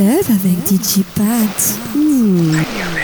Avec DJ Pat. Hmm.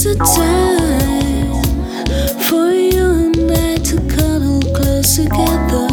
It's a time for you and I to cuddle close together.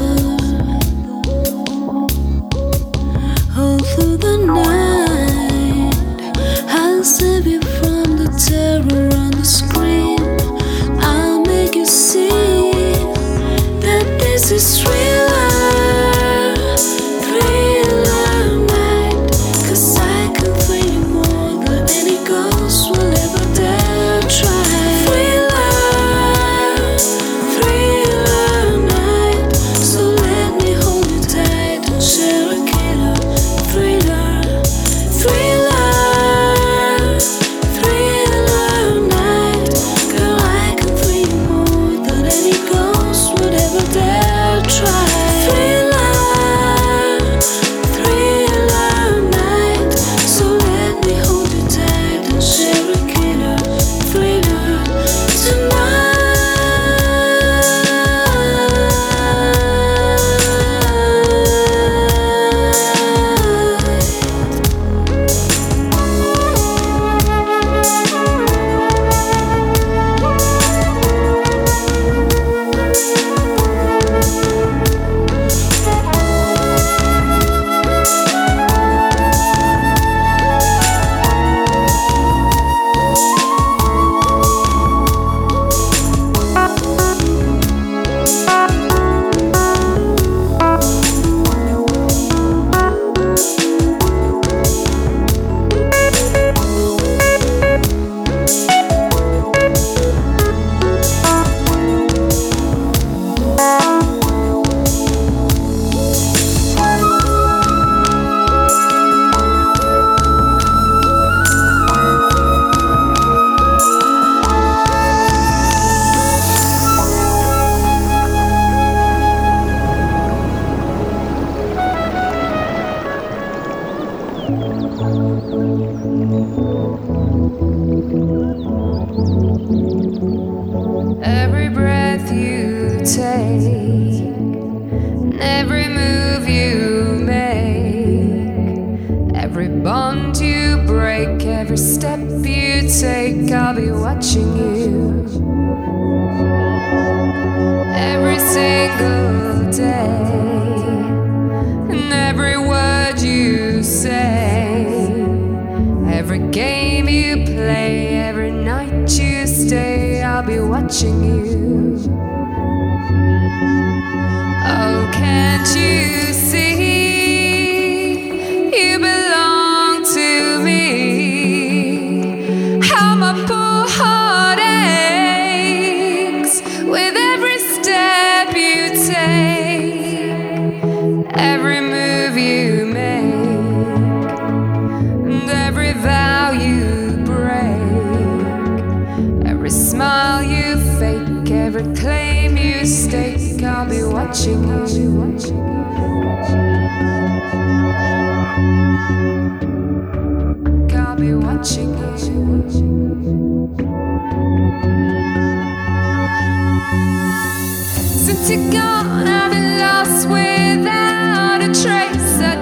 Since you're gone, I've been lost without a trace.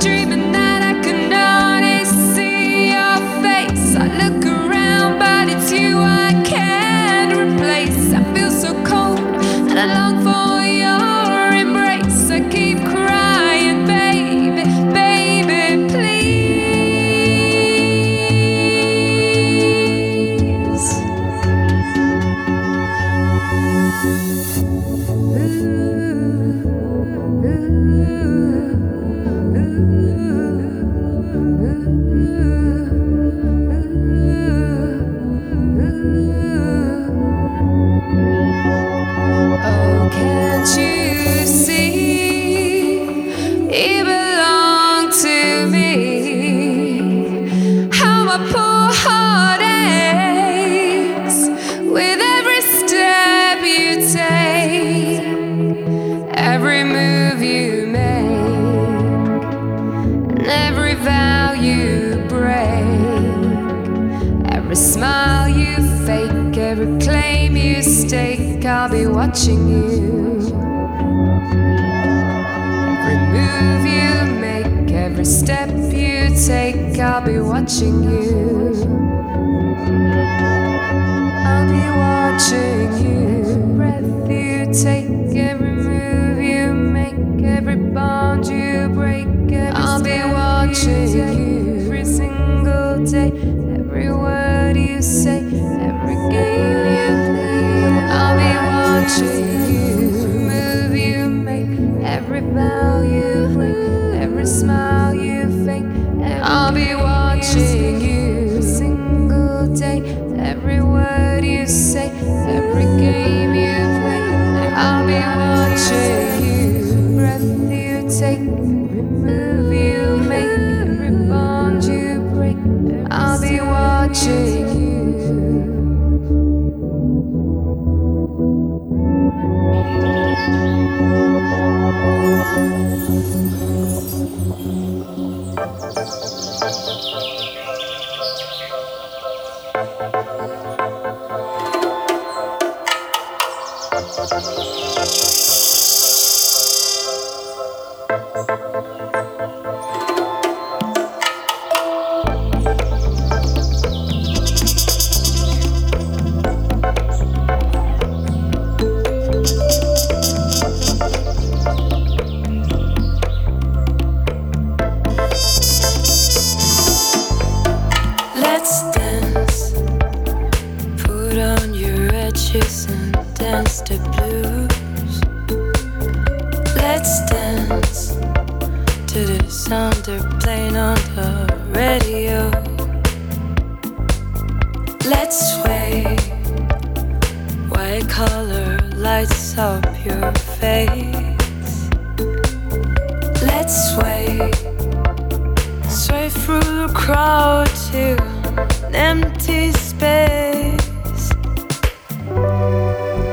empty space.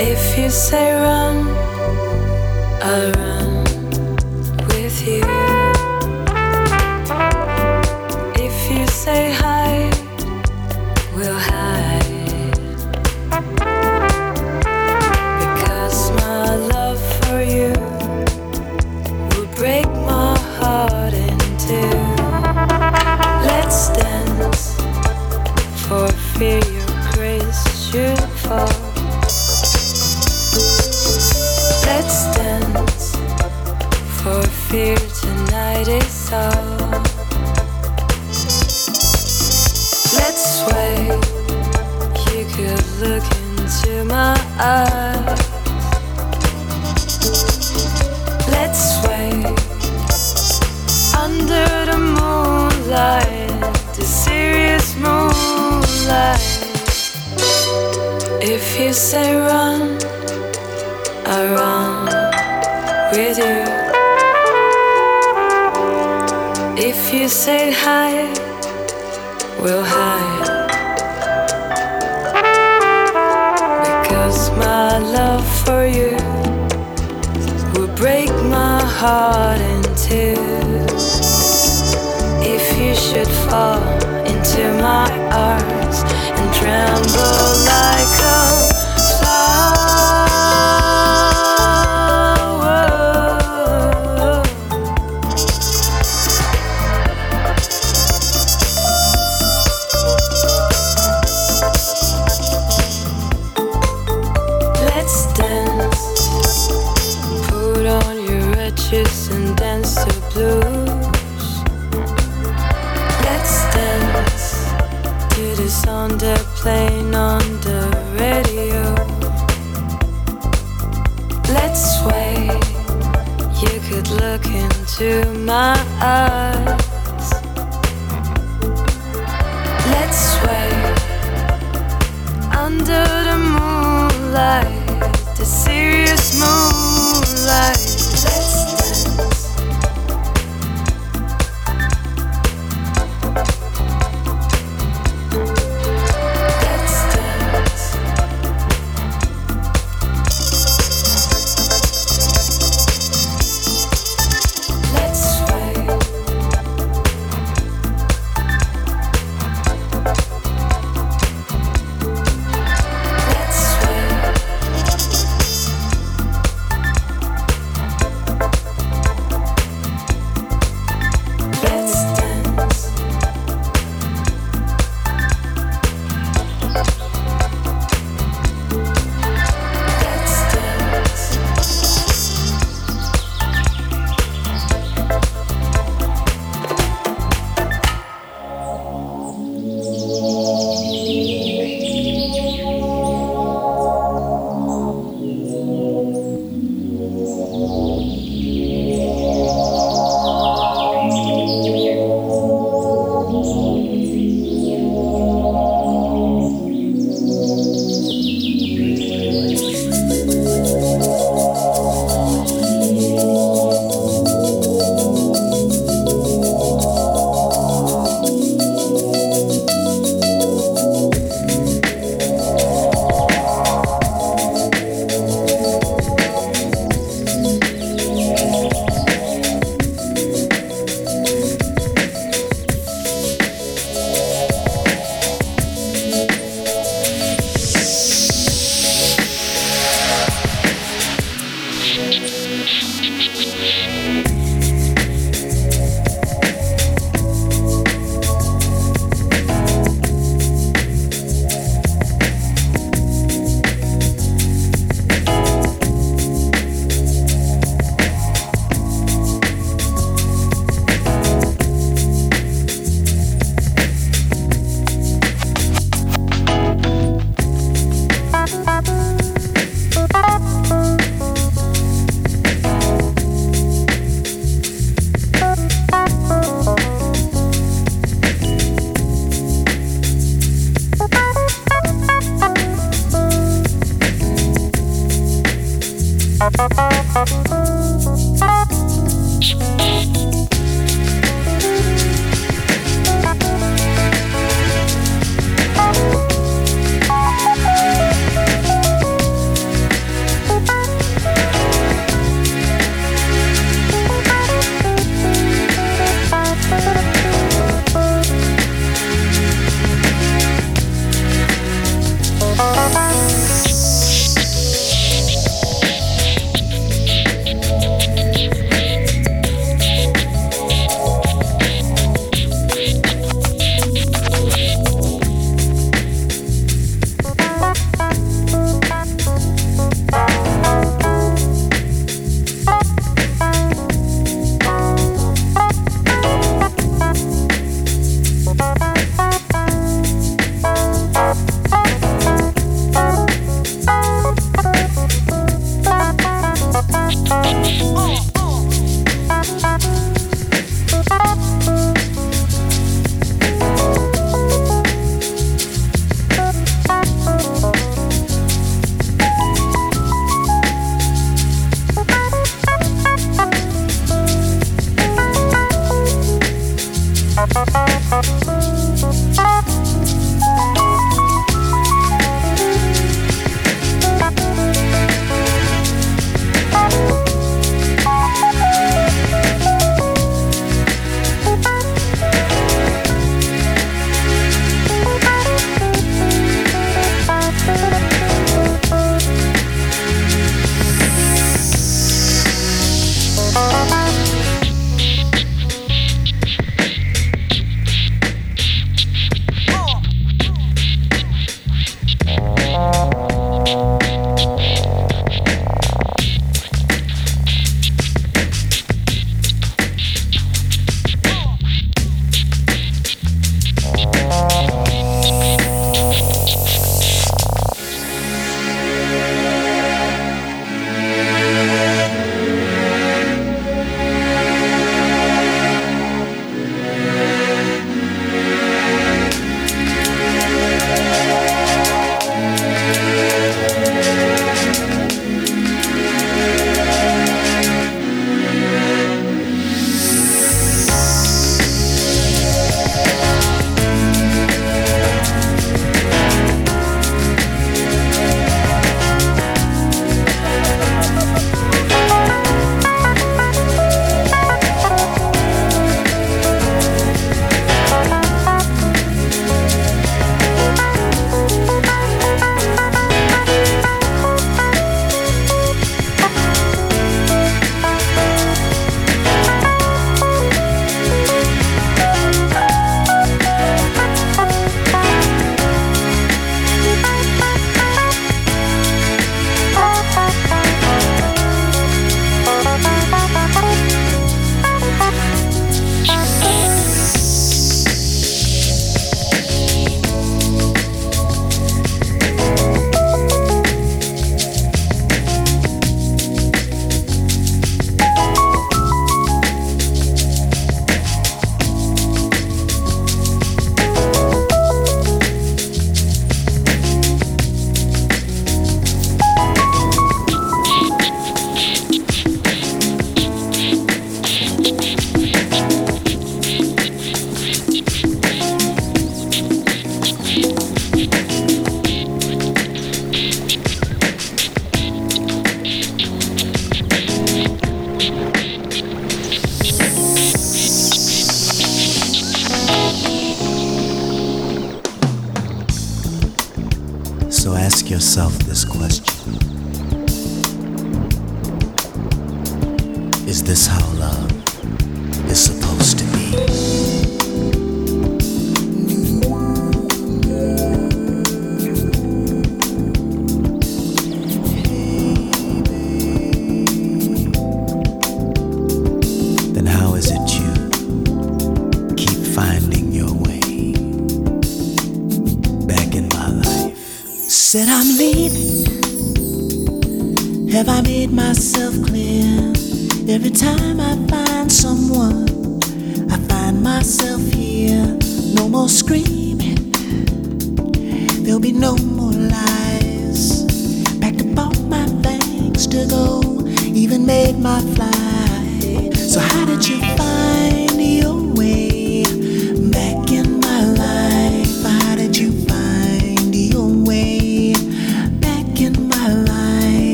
If you say run, I'll run. Let's under the moonlight, the serious moonlight. If you say run, I run with you. If you say hi, heart in two. If you should fall into my arms.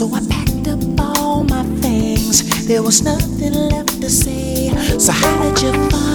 So I packed up all my things. There was nothing left to say. So how did you find?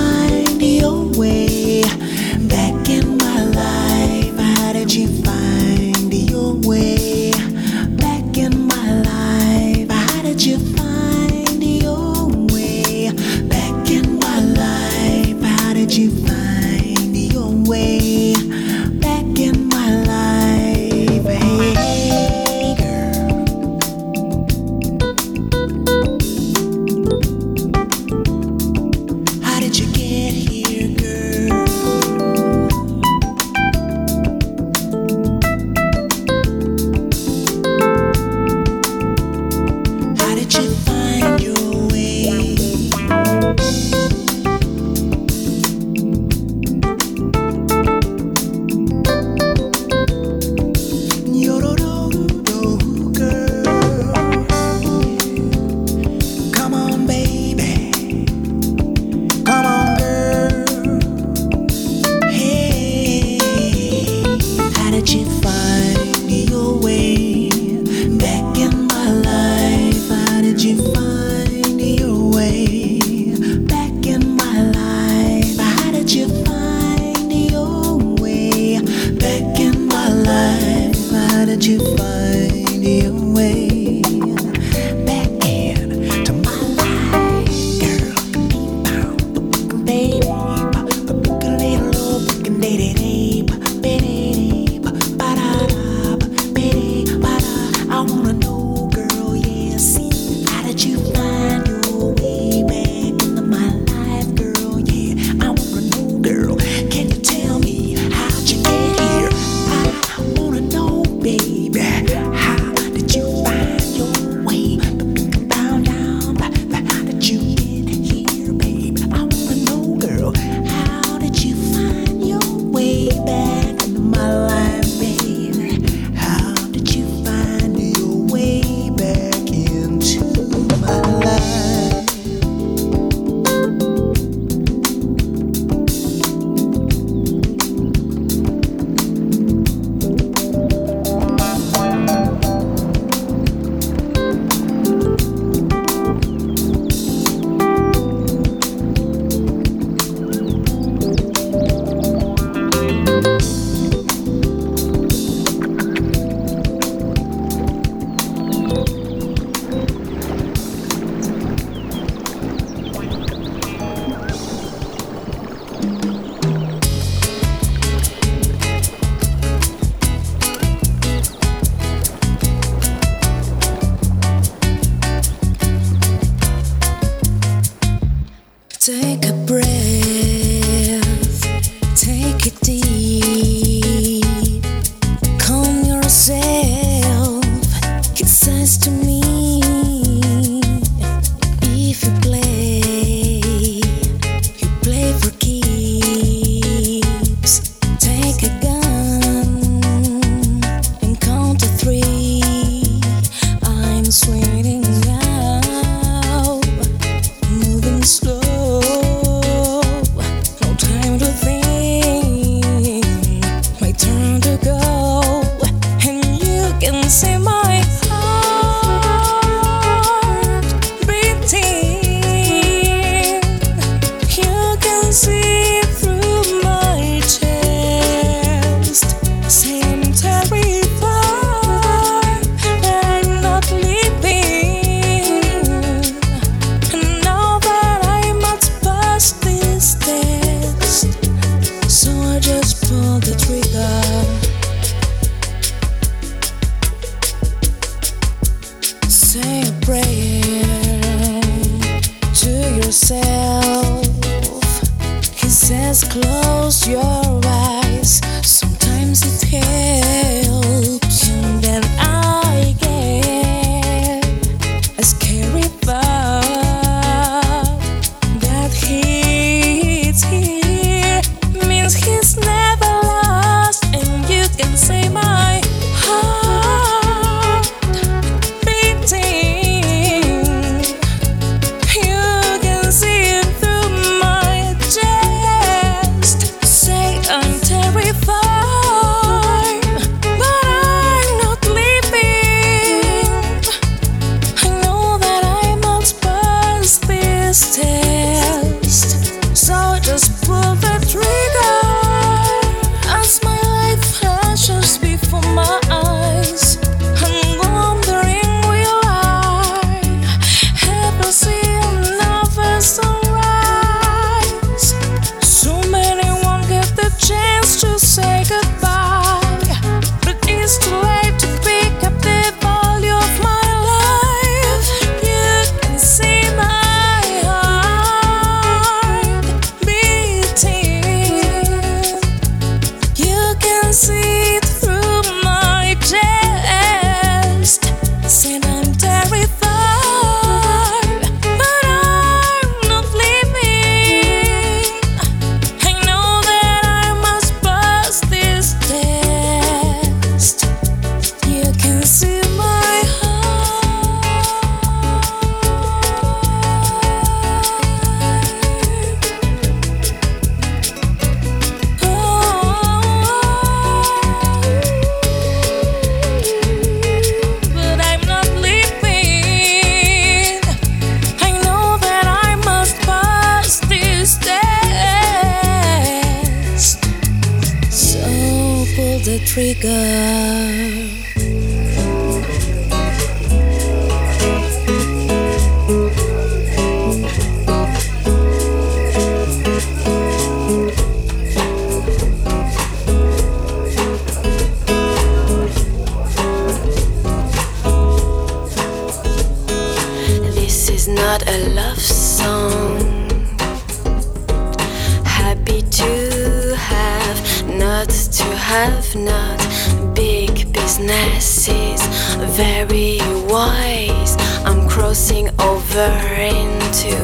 very wise. I'm crossing over into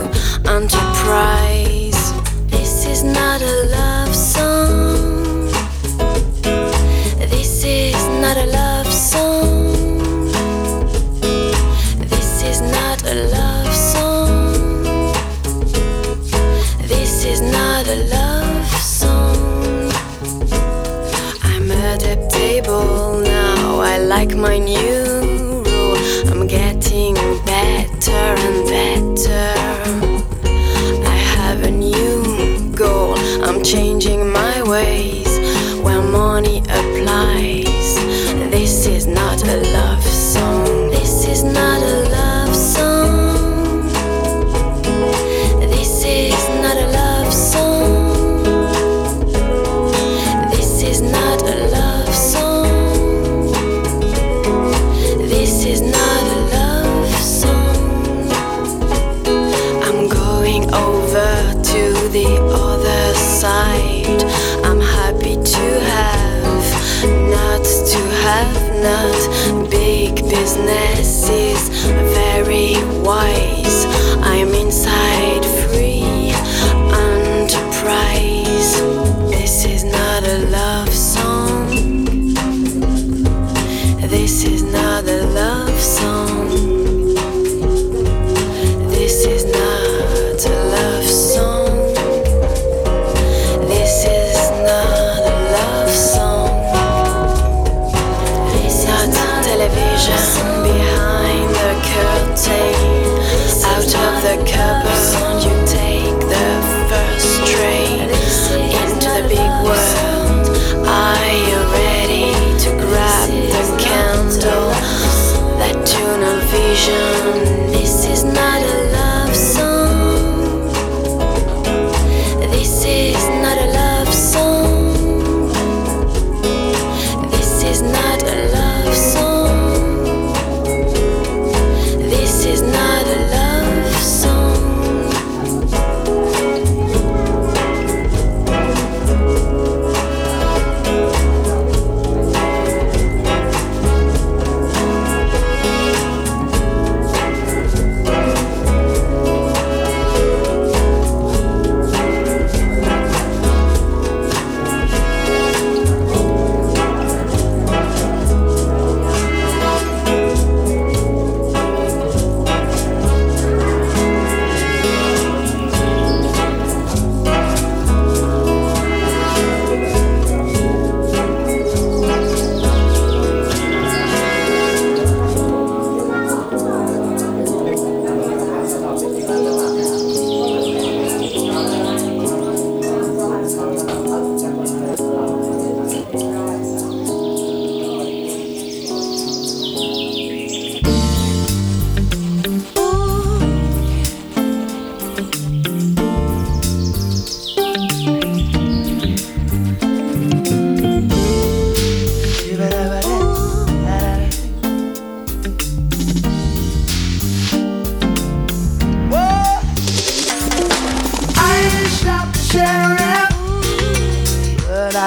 enterprise. This is not a love song. This is not a love song. This is not a love song. This is not a love song. I'm adaptable now. I like my new better and better. business.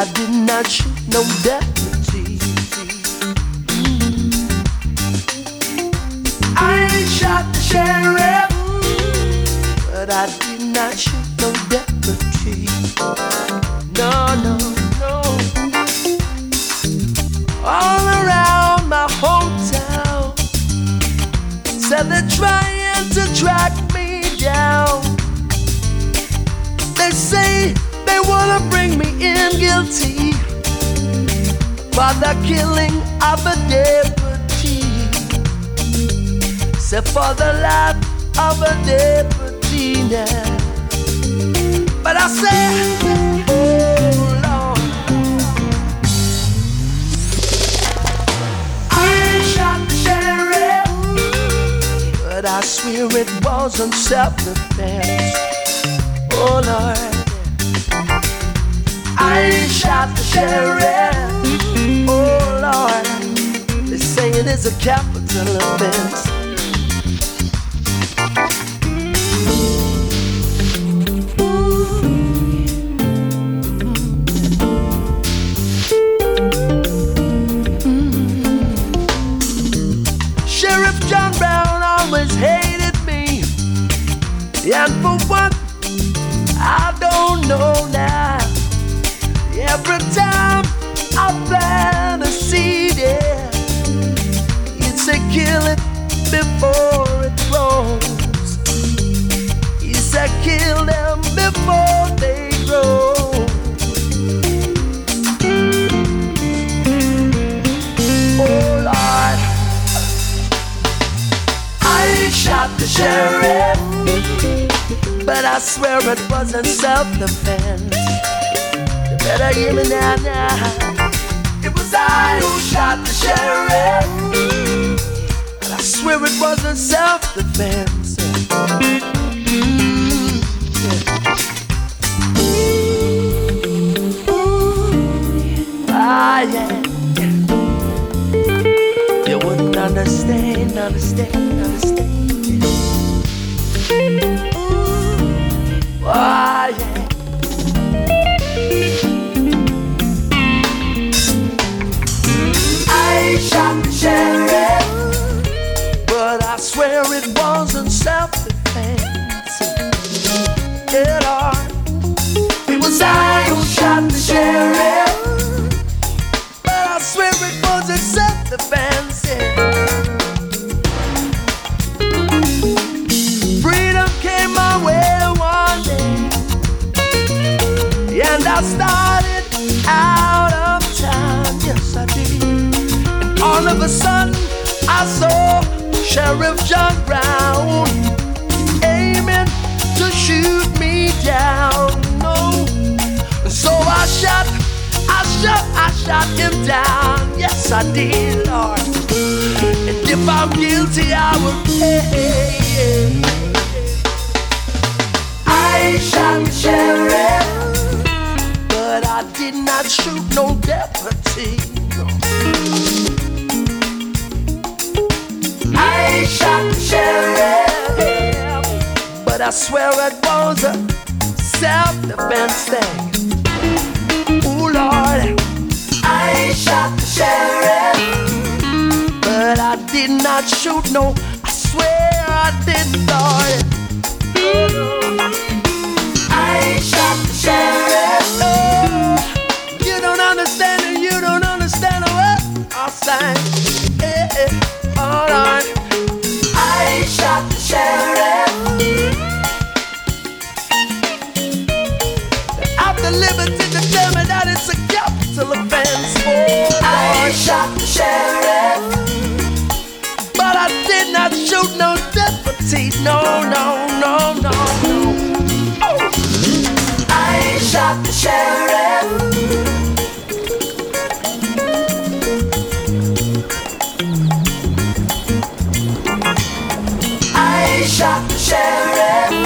I did not shoot no deputy. I ain't shot the sheriff, but I did not shoot. being guilty for the killing of a deputy. Except for the life of a deputy now. But I say, oh Lord, I shot the sheriff, but I swear it wasn't self-defense. Oh Lord. I shot the sheriff. Oh Lord, they say it is a capital offense. And for sheriff. But I swear it wasn't self defense. You better hear me now, now. It was I who shot the sheriff. But I swear it wasn't self defense. Mm-hmm. Ah, yeah. You wouldn't understand, understand, understand. sheriff. started out of town, yes I did. And all of a sudden I saw Sheriff John Brown aiming to shoot me down. No, so I shot, I shot, I shot him down. Yes I did, Lord. And if I'm guilty, I will pay. I shot the sheriff but I did not shoot no deputy. I shot sheriff, but I swear it was a self-defense thing. Ooh Lord, I shot the sheriff, but I did not shoot no. I swear I did, Lord. I shot the sheriff. Saying. Eh, eh, all right. I shot the sheriff. The liberty me that it's a capital offense. Oh, I shot the sheriff. But I did not shoot no deputy. No, no, no, no, no. Oh. I shot the sheriff. Shot the sheriff.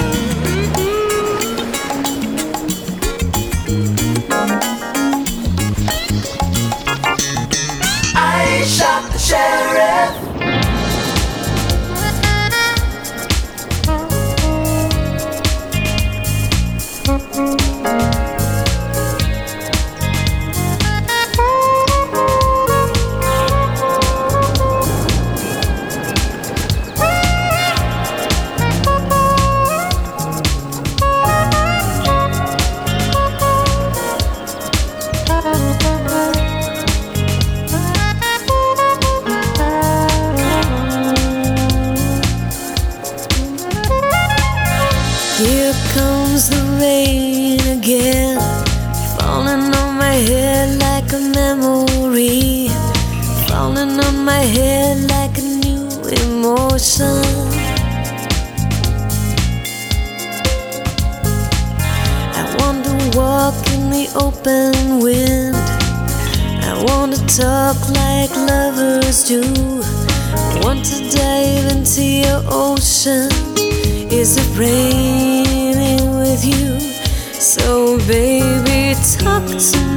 Open wind. I want to talk like lovers do. I want to dive into your ocean. Is it raining with you? So, baby, talk to me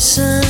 emotion.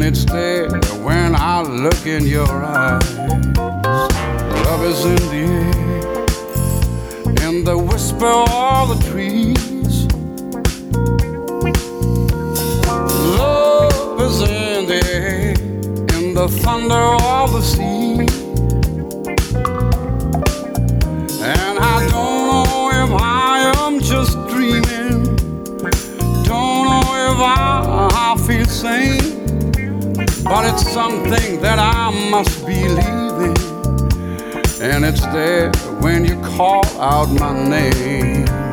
and it's there when I look in your eyes. Love is in the air, in the whisper of the trees. Love is in the air, in the thunder of the sea. And I don't know if I am just But it's something that I must believe in, And it's there when you call out my name.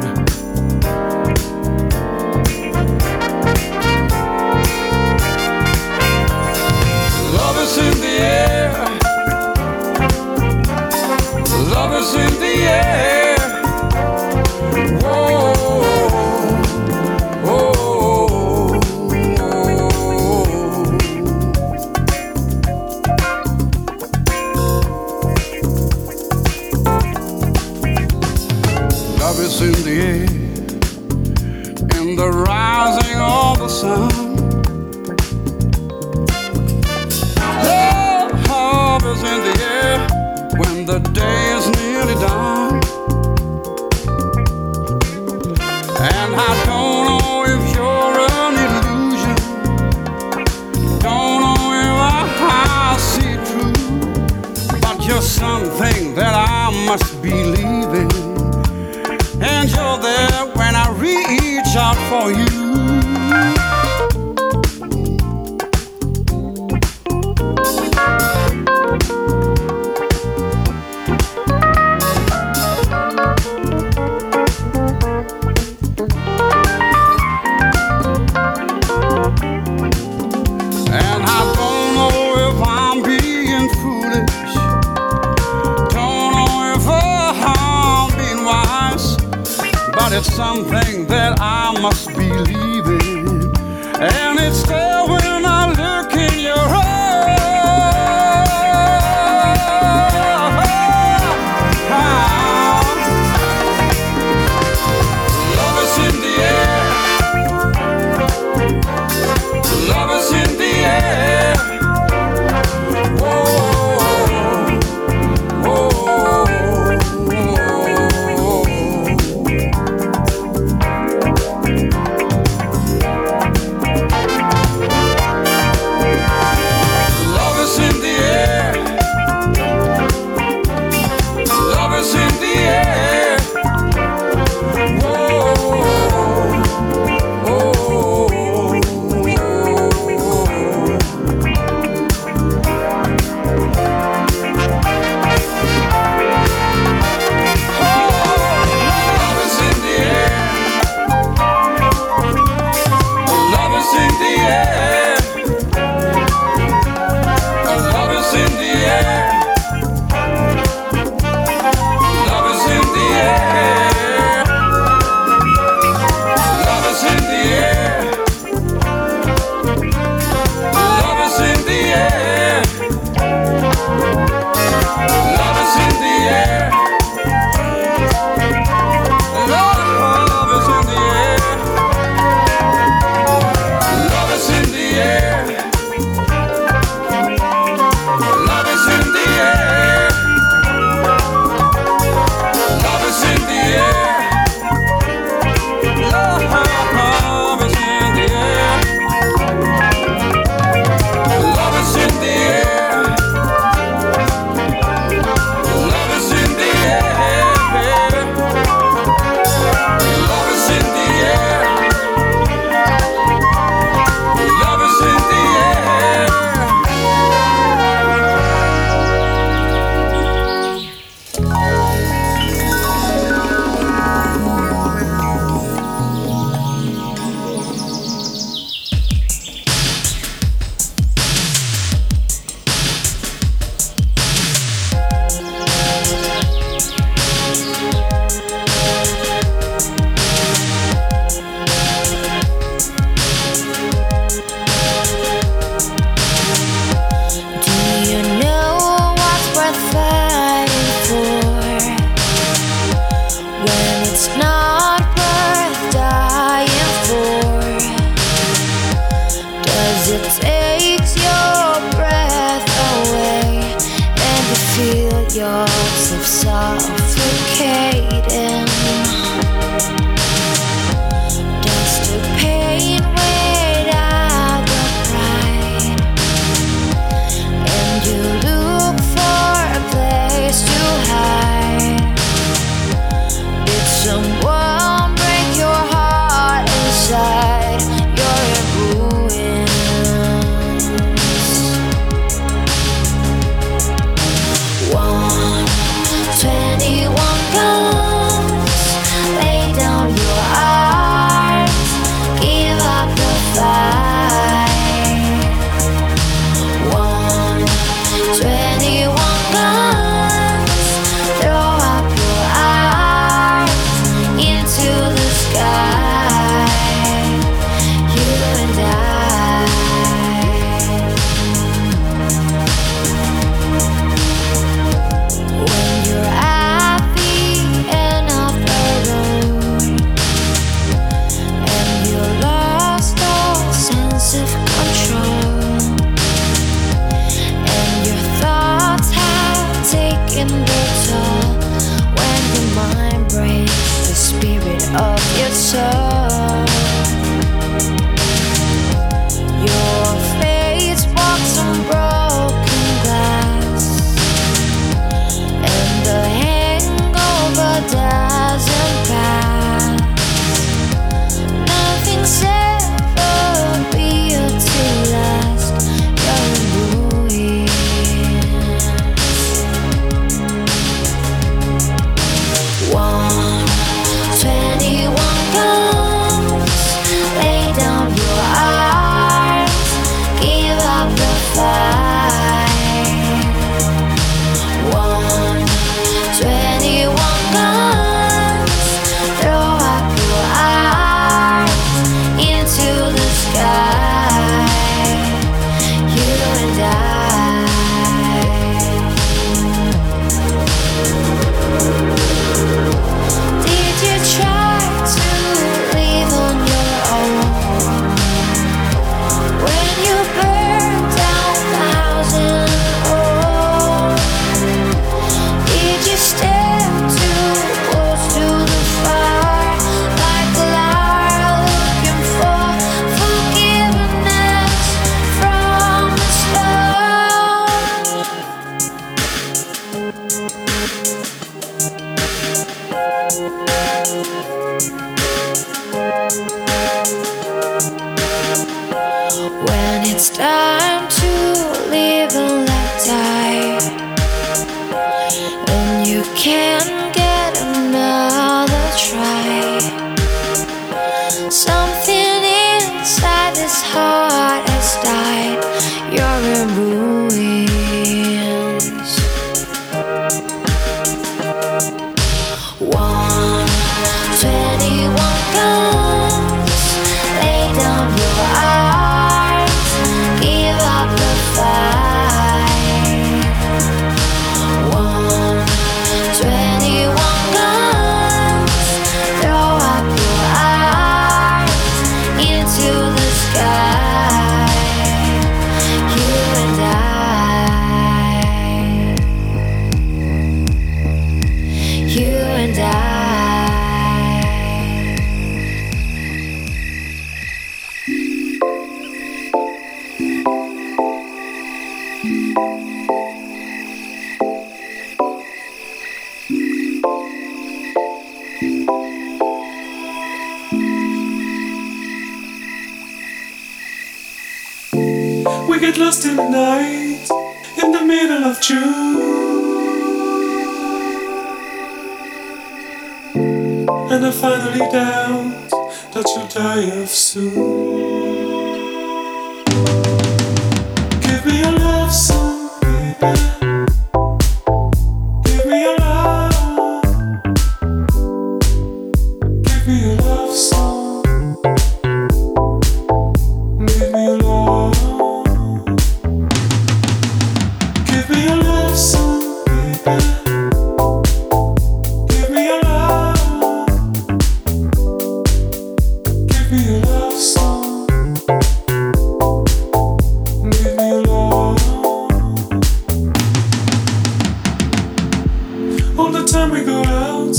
we go out,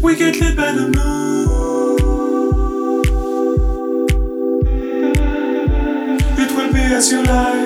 we get lit by the moon. It will be as you like.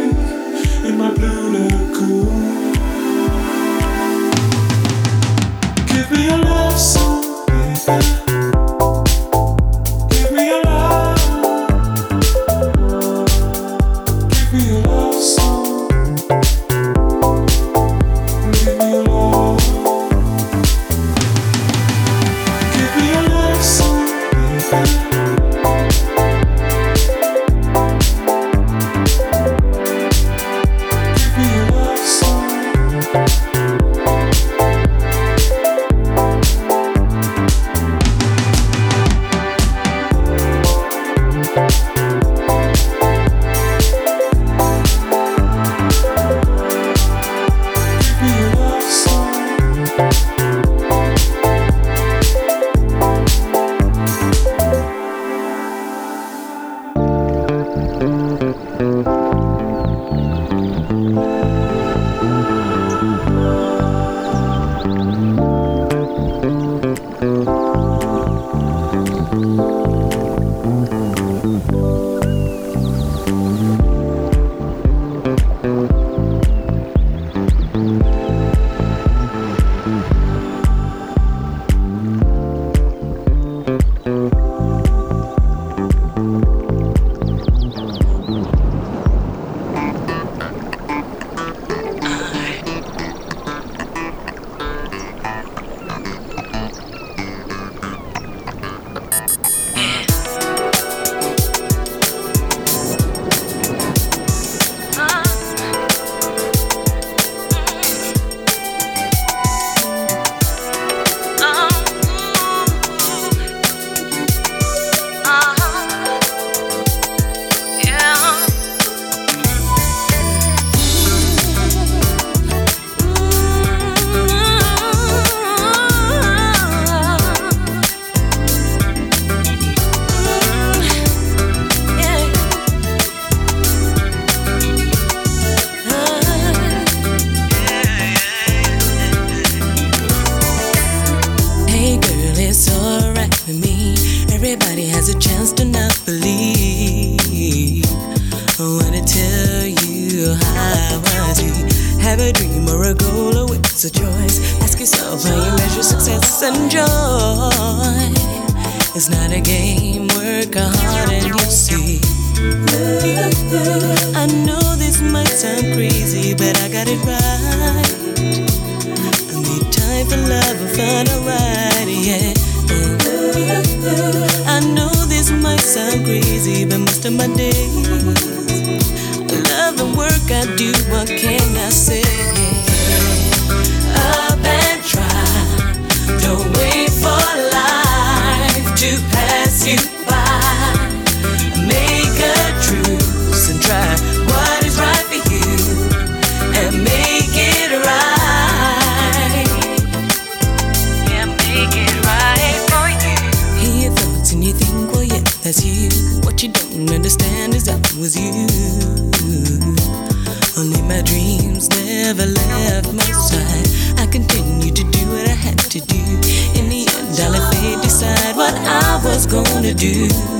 Do.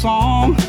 Song.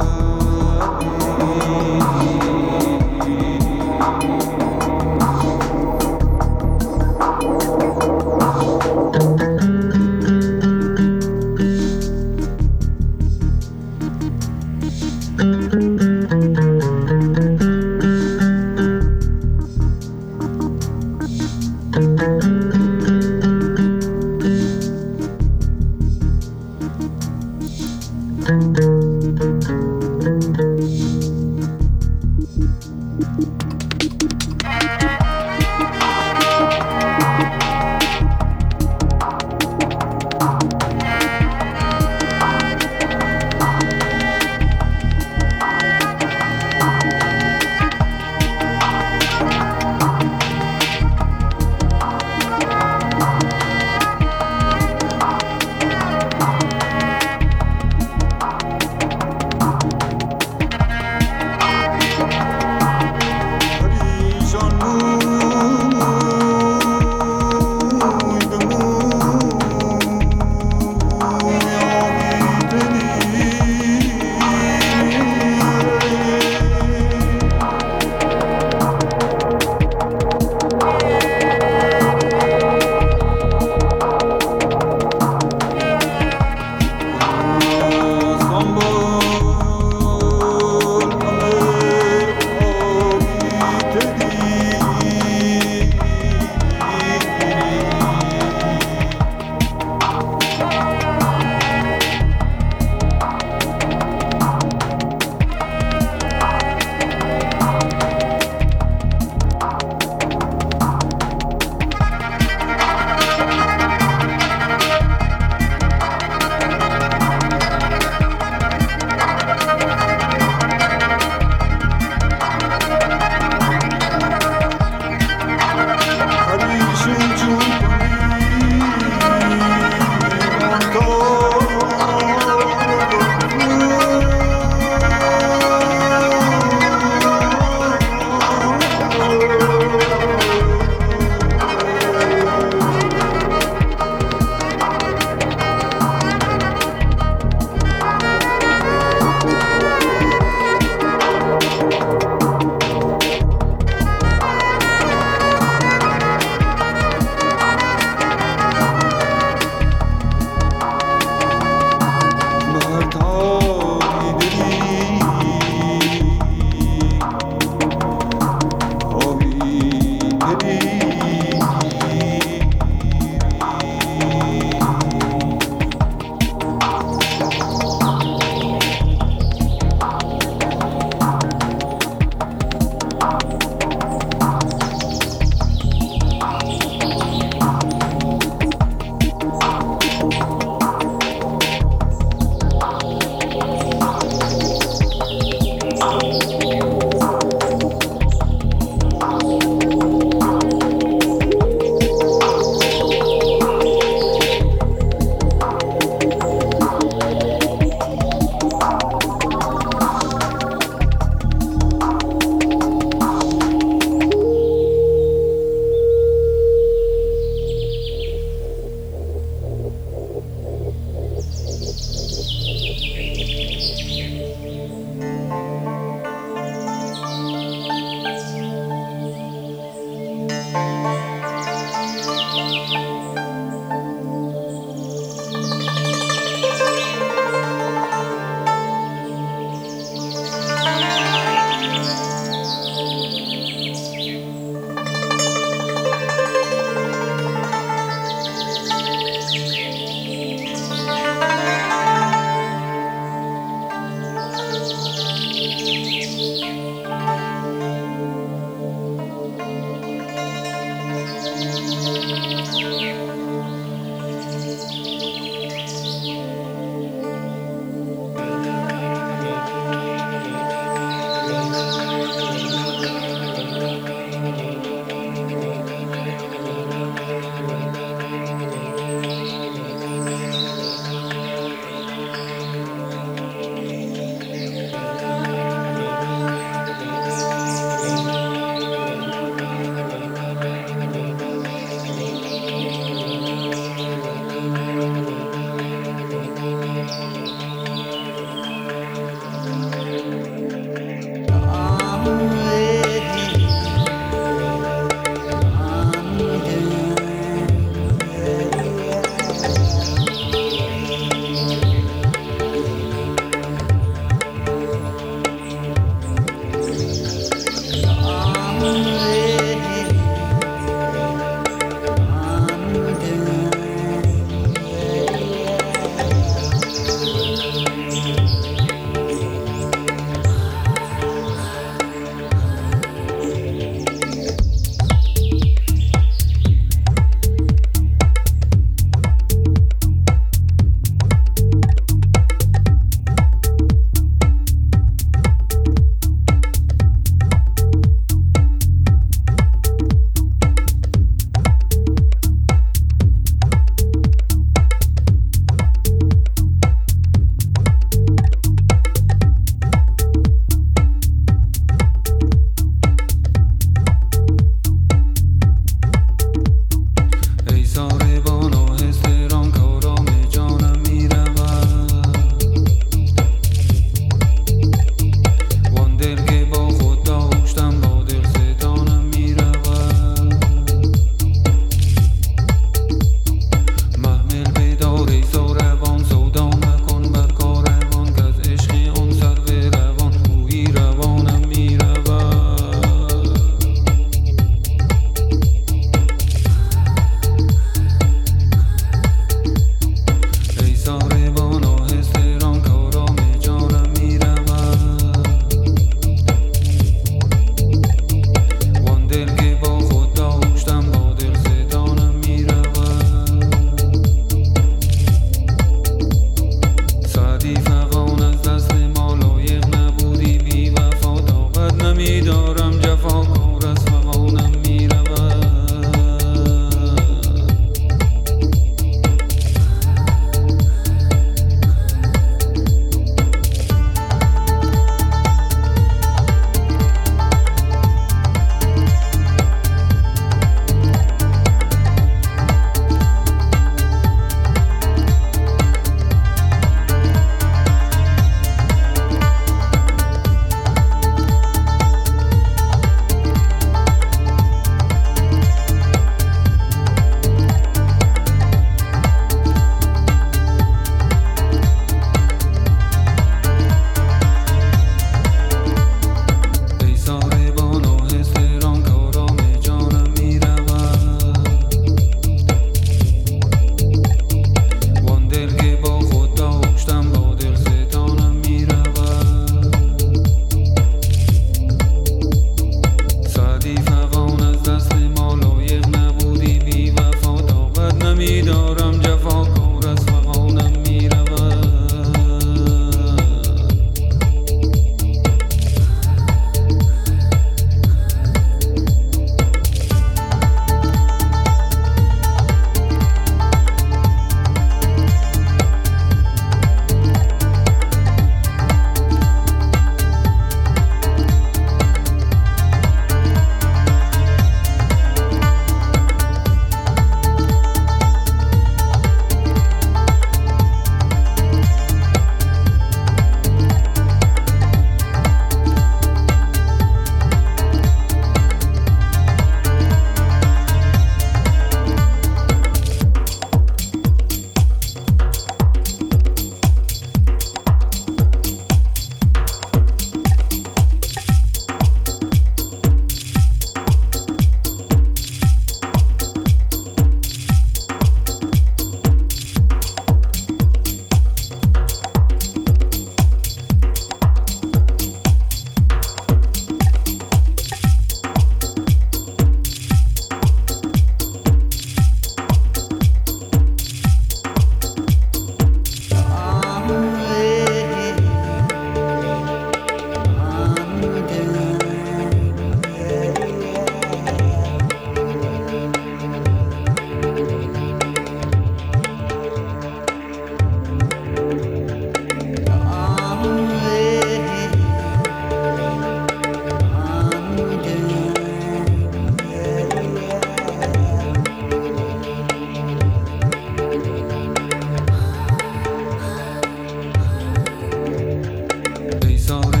sorry.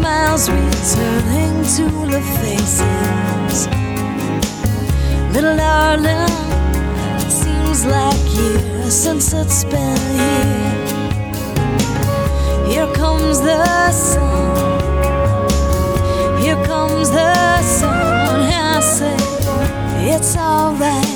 smiles returning to the faces. Little darling, it seems like years since it's been here. Here comes the sun. Here comes the sun. I say, it's alright.